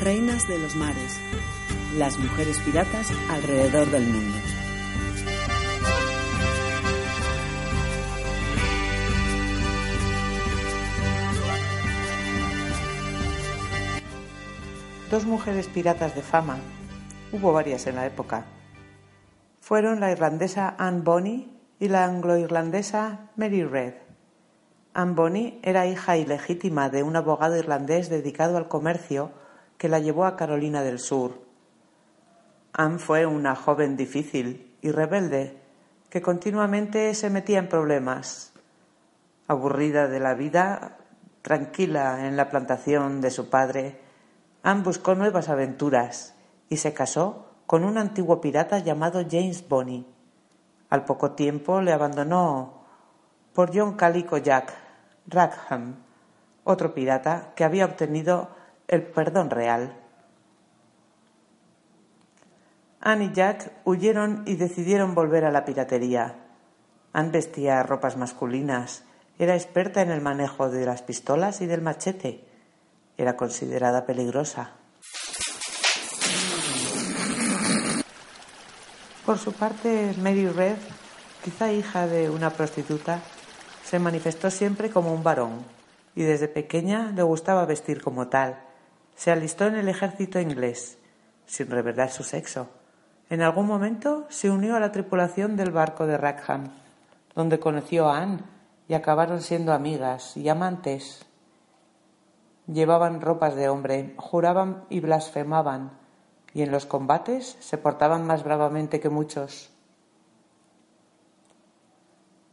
Reinas de los mares. Las mujeres piratas alrededor del mundo. Dos mujeres piratas de fama, hubo varias en la época, fueron la irlandesa Anne Bonny y la anglo-irlandesa Mary Red. Anne Bonny era hija ilegítima de un abogado irlandés dedicado al comercio que la llevó a Carolina del Sur. Anne fue una joven difícil y rebelde que continuamente se metía en problemas. Aburrida de la vida, tranquila en la plantación de su padre, Anne buscó nuevas aventuras y se casó con un antiguo pirata llamado James Bonny. Al poco tiempo le abandonó por John Calico Jack, Rackham, otro pirata que había obtenido el perdón real. Anne y Jack huyeron y decidieron volver a la piratería. Anne vestía ropas masculinas, era experta en el manejo de las pistolas y del machete. Era considerada peligrosa. Por su parte, Mary Red, quizá hija de una prostituta, se manifestó siempre como un varón y desde pequeña le gustaba vestir como tal. Se alistó en el ejército inglés, sin revelar su sexo. En algún momento se unió a la tripulación del barco de Rackham, donde conoció a Anne y acabaron siendo amigas y amantes. Llevaban ropas de hombre, juraban y blasfemaban, y en los combates se portaban más bravamente que muchos.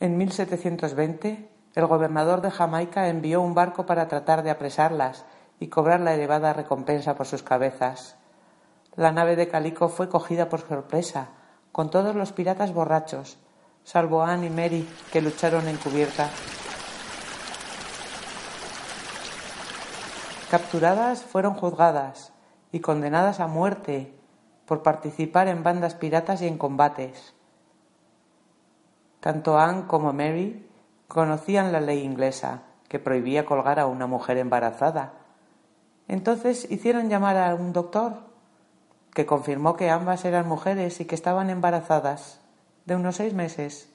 En 1720, el gobernador de Jamaica envió un barco para tratar de apresarlas y cobrar la elevada recompensa por sus cabezas. La nave de Calico fue cogida por sorpresa, con todos los piratas borrachos, salvo Anne y Mary, que lucharon en cubierta. Capturadas fueron juzgadas y condenadas a muerte por participar en bandas piratas y en combates. Tanto Anne como Mary conocían la ley inglesa, que prohibía colgar a una mujer embarazada. Entonces hicieron llamar a un doctor, que confirmó que ambas eran mujeres y que estaban embarazadas de unos seis meses.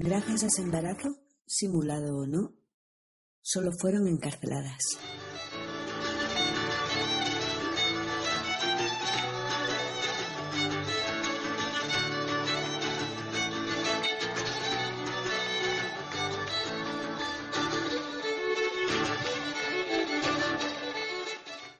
Gracias a ese embarazo, simulado o no, solo fueron encarceladas.